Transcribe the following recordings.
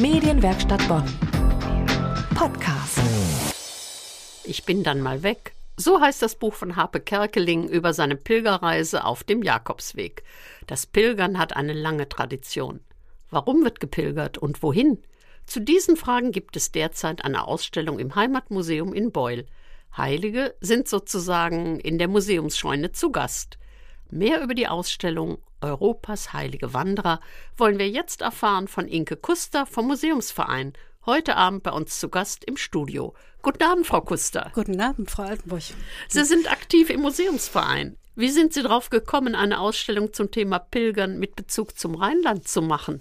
Medienwerkstatt Bonn. Podcast. Ich bin dann mal weg. So heißt das Buch von Harpe Kerkeling über seine Pilgerreise auf dem Jakobsweg. Das Pilgern hat eine lange Tradition. Warum wird gepilgert und wohin? Zu diesen Fragen gibt es derzeit eine Ausstellung im Heimatmuseum in Beul. Heilige sind sozusagen in der Museumsscheune zu Gast. Mehr über die Ausstellung Europas heilige Wanderer wollen wir jetzt erfahren von Inke Kuster vom Museumsverein, heute Abend bei uns zu Gast im Studio. Guten Abend, Frau Kuster. Guten Abend, Frau Altenburg. Sie sind aktiv im Museumsverein. Wie sind Sie darauf gekommen, eine Ausstellung zum Thema Pilgern mit Bezug zum Rheinland zu machen?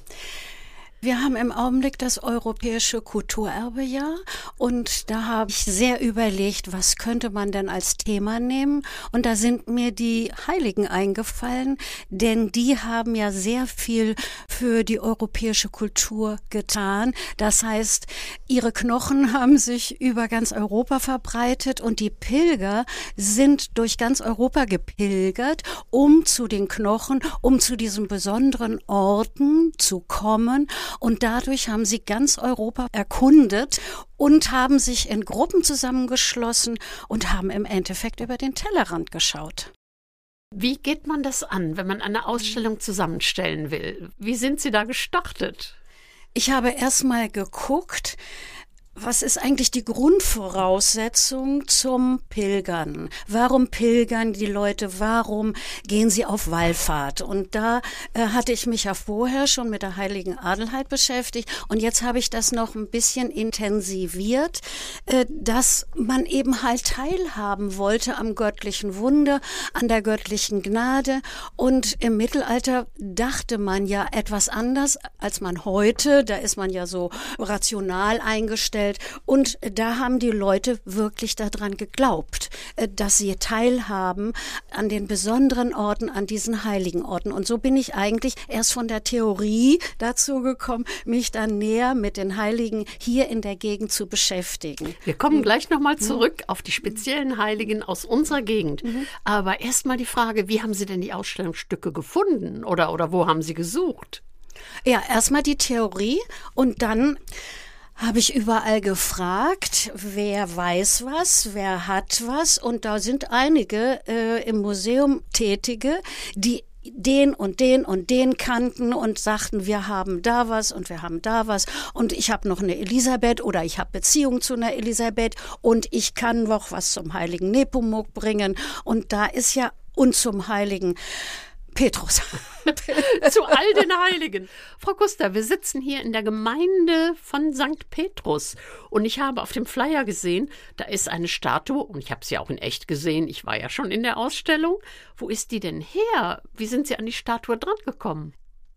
Wir haben im Augenblick das europäische Kulturerbejahr und da habe ich sehr überlegt, was könnte man denn als Thema nehmen? Und da sind mir die Heiligen eingefallen, denn die haben ja sehr viel für die europäische Kultur getan. Das heißt, ihre Knochen haben sich über ganz Europa verbreitet und die Pilger sind durch ganz Europa gepilgert, um zu den Knochen, um zu diesen besonderen Orten zu kommen und dadurch haben sie ganz Europa erkundet und haben sich in Gruppen zusammengeschlossen und haben im Endeffekt über den Tellerrand geschaut. Wie geht man das an, wenn man eine Ausstellung zusammenstellen will? Wie sind Sie da gestartet? Ich habe erst mal geguckt, was ist eigentlich die Grundvoraussetzung zum Pilgern? Warum pilgern die Leute? Warum gehen sie auf Wallfahrt? Und da äh, hatte ich mich ja vorher schon mit der heiligen Adelheid beschäftigt und jetzt habe ich das noch ein bisschen intensiviert, äh, dass man eben halt teilhaben wollte am göttlichen Wunder, an der göttlichen Gnade und im Mittelalter dachte man ja etwas anders als man heute, da ist man ja so rational eingestellt gestellt. Und da haben die Leute wirklich daran geglaubt, äh, dass sie teilhaben an den besonderen Orten, an diesen heiligen Orten. Und so bin ich eigentlich erst von der Theorie dazu gekommen, mich dann näher mit den Heiligen hier in der Gegend zu beschäftigen. Wir kommen gleich nochmal mhm. zurück auf die speziellen Heiligen aus unserer Gegend. Mhm. Aber erstmal die Frage, wie haben Sie denn die Ausstellungsstücke gefunden oder, oder wo haben Sie gesucht? Ja, erstmal die Theorie und dann habe ich überall gefragt, wer weiß was, wer hat was. Und da sind einige äh, im Museum Tätige, die den und den und den kannten und sagten, wir haben da was und wir haben da was und ich habe noch eine Elisabeth oder ich habe Beziehung zu einer Elisabeth und ich kann noch was zum heiligen Nepomuk bringen und da ist ja und zum heiligen Petrus. Zu all den Heiligen. Frau Kuster, wir sitzen hier in der Gemeinde von St. Petrus und ich habe auf dem Flyer gesehen, da ist eine Statue und ich habe sie auch in echt gesehen. Ich war ja schon in der Ausstellung. Wo ist die denn her? Wie sind Sie an die Statue dran gekommen?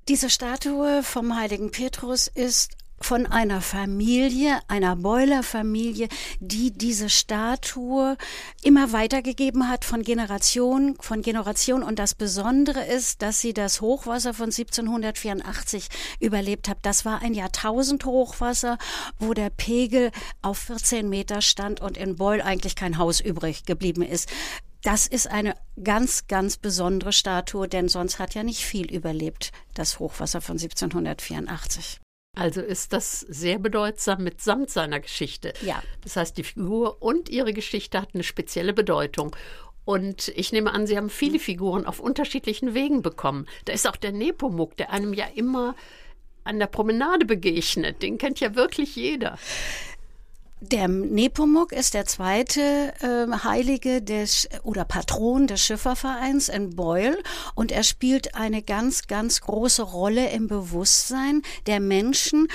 Diese Statue vom heiligen Petrus ist von einer Familie, einer Boiler-Familie, die diese Statue immer weitergegeben hat von Generation von Generation. Und das Besondere ist, dass sie das Hochwasser von 1784 überlebt hat. Das war ein Jahrtausend-Hochwasser, wo der Pegel auf 14 Meter stand und in Beul eigentlich kein Haus übrig geblieben ist. Das ist eine ganz, ganz besondere Statue, denn sonst hat ja nicht viel überlebt, das Hochwasser von 1784. Also ist das sehr bedeutsam mitsamt seiner Geschichte. Ja. Das heißt, die Figur und ihre Geschichte hat eine spezielle Bedeutung. Und ich nehme an, Sie haben viele Figuren auf unterschiedlichen Wegen bekommen. Da ist auch der Nepomuk, der einem ja immer an der Promenade begegnet. Den kennt ja wirklich jeder. Der Nepomuk ist der zweite äh, Heilige des oder Patron des Schiffervereins in Beul und er spielt eine ganz, ganz große Rolle im Bewusstsein der Menschen.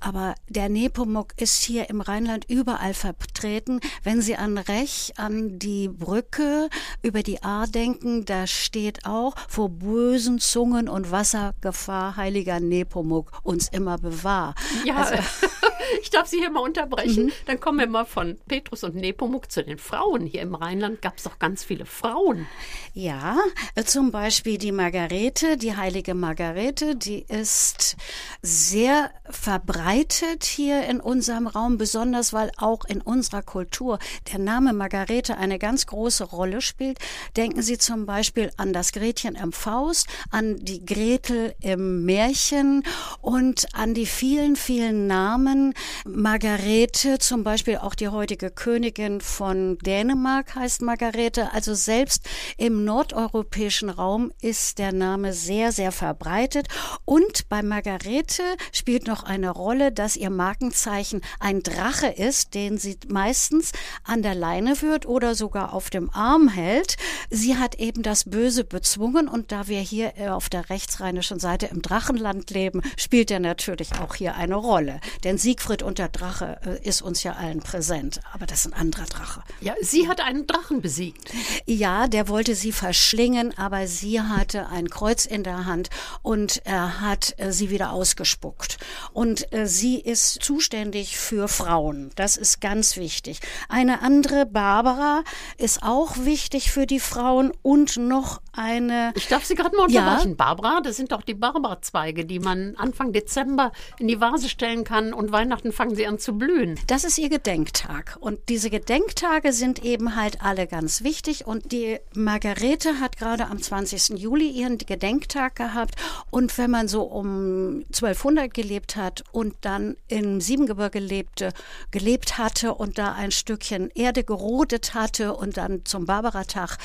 Aber der Nepomuk ist hier im Rheinland überall vertreten. Wenn Sie an Rech, an die Brücke über die Ahr denken, da steht auch vor bösen Zungen und Wassergefahr, heiliger Nepomuk, uns immer bewahr. Ja, also, Ich darf Sie hier mal unterbrechen. Mhm. Dann kommen wir mal von Petrus und Nepomuk zu den Frauen. Hier im Rheinland gab es doch ganz viele Frauen. Ja, äh, zum Beispiel die Margarete, die heilige Margarete, die ist sehr verbreitet hier in unserem Raum, besonders weil auch in unserer Kultur der Name Margarete eine ganz große Rolle spielt. Denken Sie zum Beispiel an das Gretchen im Faust, an die Gretel im Märchen und an die vielen, vielen Namen. Margarete, zum Beispiel auch die heutige Königin von Dänemark heißt Margarete. Also selbst im nordeuropäischen Raum ist der Name sehr, sehr verbreitet. Und bei Margarete spielt noch eine Rolle, dass ihr Markenzeichen ein Drache ist, den sie meistens an der Leine führt oder sogar auf dem Arm hält. Sie hat eben das Böse bezwungen und da wir hier äh, auf der rechtsrheinischen Seite im Drachenland leben, spielt er natürlich auch hier eine Rolle. Denn Siegfried und der Drache äh, ist uns ja allen präsent, aber das ist ein anderer Drache. Ja, sie hat einen Drachen besiegt. Ja, der wollte sie verschlingen, aber sie hatte ein Kreuz in der Hand und er hat äh, sie wieder ausgespuckt. Und sie ist zuständig für Frauen. Das ist ganz wichtig. Eine andere, Barbara, ist auch wichtig für die Frauen und noch eine. Ich darf Sie gerade mal unterbrechen. Ja. Barbara, das sind doch die Barbara-Zweige, die man Anfang Dezember in die Vase stellen kann und Weihnachten fangen sie an zu blühen. Das ist ihr Gedenktag. Und diese Gedenktage sind eben halt alle ganz wichtig. Und die Margarete hat gerade am 20. Juli ihren Gedenktag gehabt. Und wenn man so um 1200 gelebt hat und dann im Siebengebirge lebte, gelebt hatte und da ein Stückchen Erde gerodet hatte und dann zum Barbaratag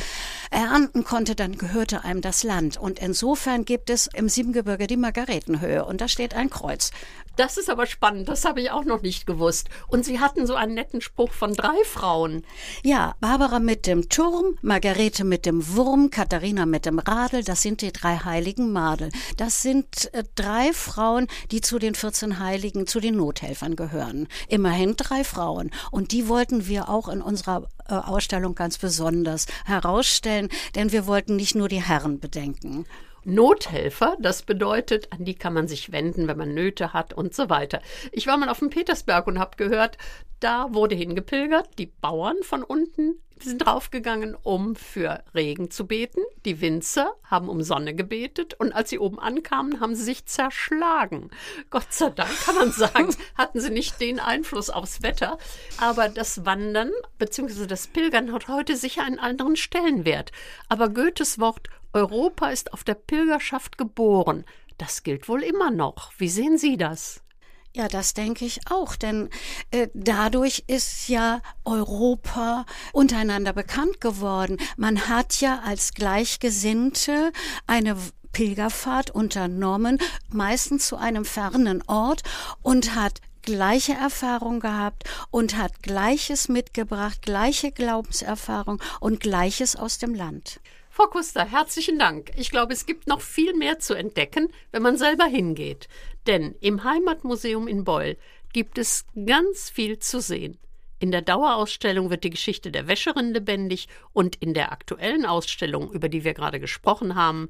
ernten konnte, dann gehörte einem das Land. Und insofern gibt es im Siebengebirge die Margaretenhöhe und da steht ein Kreuz. Das ist aber spannend, das habe ich auch noch nicht gewusst. Und Sie hatten so einen netten Spruch von drei Frauen. Ja, Barbara mit dem Turm, Margarete mit dem Wurm, Katharina mit dem Radl, das sind die drei heiligen Madel. Das sind äh, drei Frauen, die zu den 14 Heiligen, zu den Nothelfern gehören. Immerhin drei Frauen. Und die wollten wir auch in unserer äh, Ausstellung ganz besonders herausstellen, denn wir wollten nicht nur die Herren bedenken. Nothelfer, das bedeutet, an die kann man sich wenden, wenn man Nöte hat und so weiter. Ich war mal auf dem Petersberg und habe gehört, da wurde hingepilgert, die Bauern von unten sind draufgegangen, um für Regen zu beten. Die Winzer haben um Sonne gebetet und als sie oben ankamen, haben sie sich zerschlagen. Gott sei Dank kann man sagen, hatten sie nicht den Einfluss aufs Wetter. Aber das Wandern bzw. das Pilgern hat heute sicher einen anderen Stellenwert. Aber Goethes Wort Europa ist auf der Pilgerschaft geboren. Das gilt wohl immer noch. Wie sehen Sie das? Ja, das denke ich auch, denn äh, dadurch ist ja Europa untereinander bekannt geworden. Man hat ja als Gleichgesinnte eine Pilgerfahrt unternommen, meistens zu einem fernen Ort und hat gleiche Erfahrung gehabt und hat Gleiches mitgebracht, gleiche Glaubenserfahrung und Gleiches aus dem Land. Frau Kuster, herzlichen Dank. Ich glaube, es gibt noch viel mehr zu entdecken, wenn man selber hingeht. Denn im Heimatmuseum in Beul gibt es ganz viel zu sehen. In der Dauerausstellung wird die Geschichte der Wäscherin lebendig und in der aktuellen Ausstellung, über die wir gerade gesprochen haben,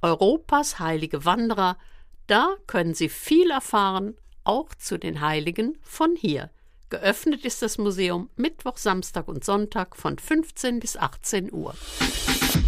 Europas heilige Wanderer, da können Sie viel erfahren, auch zu den Heiligen von hier. Geöffnet ist das Museum Mittwoch, Samstag und Sonntag von 15 bis 18 Uhr.